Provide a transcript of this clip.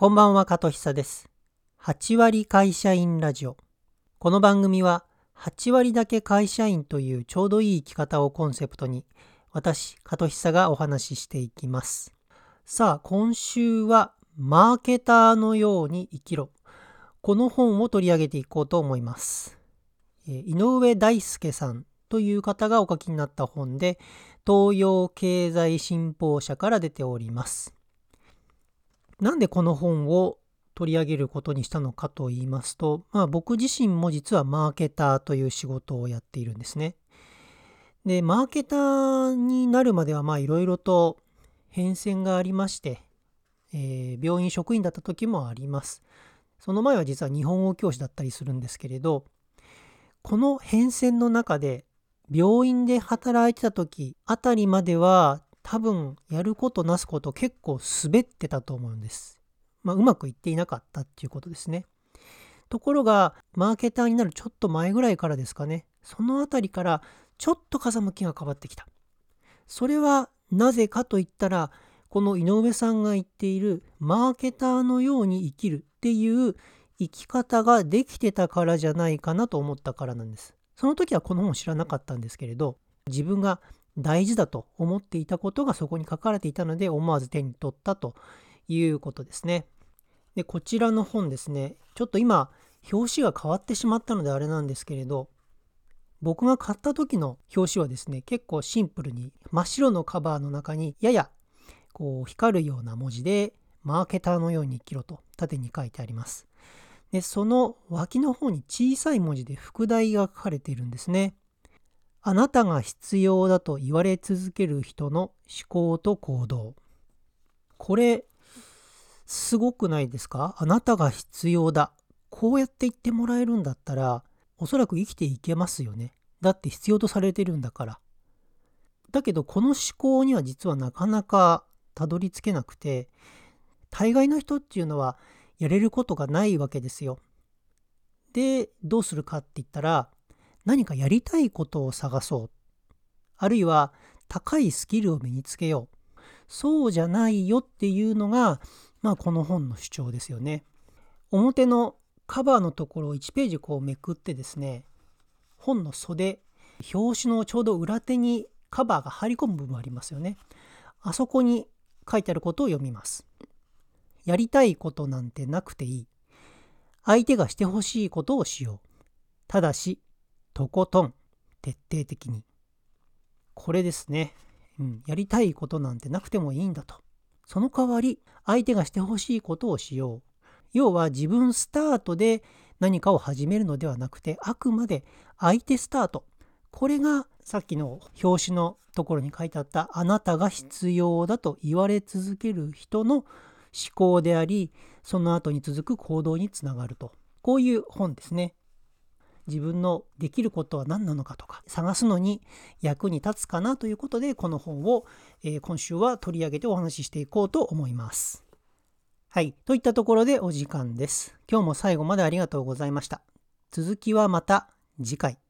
こんばんは、加藤久です。8割会社員ラジオ。この番組は、8割だけ会社員というちょうどいい生き方をコンセプトに、私、加藤久がお話ししていきます。さあ、今週は、マーケターのように生きろ。この本を取り上げていこうと思います。井上大輔さんという方がお書きになった本で、東洋経済新報社から出ております。なんでこの本を取り上げることにしたのかと言いますと、まあ、僕自身も実はマーケターという仕事をやっているんですね。で、マーケターになるまではまあいろいろと変遷がありまして、えー、病院職員だった時もあります。その前は実は日本語教師だったりするんですけれど、この変遷の中で病院で働いてた時あたりまでは多分やることなすこと結構滑ってたと思うんです。まあ、うまくいっていなかったっていうことですね。ところがマーケターになるちょっと前ぐらいからですかねその辺りからちょっと風向きが変わってきた。それはなぜかと言ったらこの井上さんが言っているマーケターのように生きるっていう生き方ができてたからじゃないかなと思ったからなんです。その時はこの本を知らなかったんですけれど、自分が大事だと思っていたことがそこに書かれていたので、思わず手に取ったということですね。で、こちらの本ですね、ちょっと今、表紙が変わってしまったのであれなんですけれど、僕が買った時の表紙はですね、結構シンプルに真っ白のカバーの中にややこう光るような文字でマーケターのように生きろと縦に書いてあります。で、その脇の方に小さい文字で副題が書かれているんですね。あなたが必要だと言われ続ける人の思考と行動。これ、すごくないですか？あなたが必要だ。こうやって言ってもらえるんだったら、おそらく生きていけますよね。だって必要とされてるんだから。だけど、この思考には実はなかなかたどり着けなくて、大概の人っていうのはやれることがないわけですよ。で、どうするかって言ったら、何かやりたいことを探そう。あるいは、高いスキルを身につけよう。そうじゃないよっていうのが、まあこの本の主張ですよね。表のカバーのところを1ページこうめくってですね、本の袖、表紙のちょうど裏手にカバーが入り込む部分ありますよね。あそこに書いてあることを読みます。やりたいことなんてなくていい。相手がしてほしいことをしよう。ただし、とことん、徹底的に。これですね。うん、やりたいことなんてなくてもいいんだと。その代わり、相手がしてほしいことをしよう。要は自分スタートで何かを始めるのではなくて、あくまで相手スタート。これがさっきの表紙のところに書いてあったあなたが必要だと言われ続ける人の思考でありその後に続く行動につながるとこういう本ですね自分のできることは何なのかとか探すのに役に立つかなということでこの本を、え、今週は取り上げてお話ししていこうと思います。はい。といったところでお時間です。今日も最後までありがとうございました。続きはまた次回。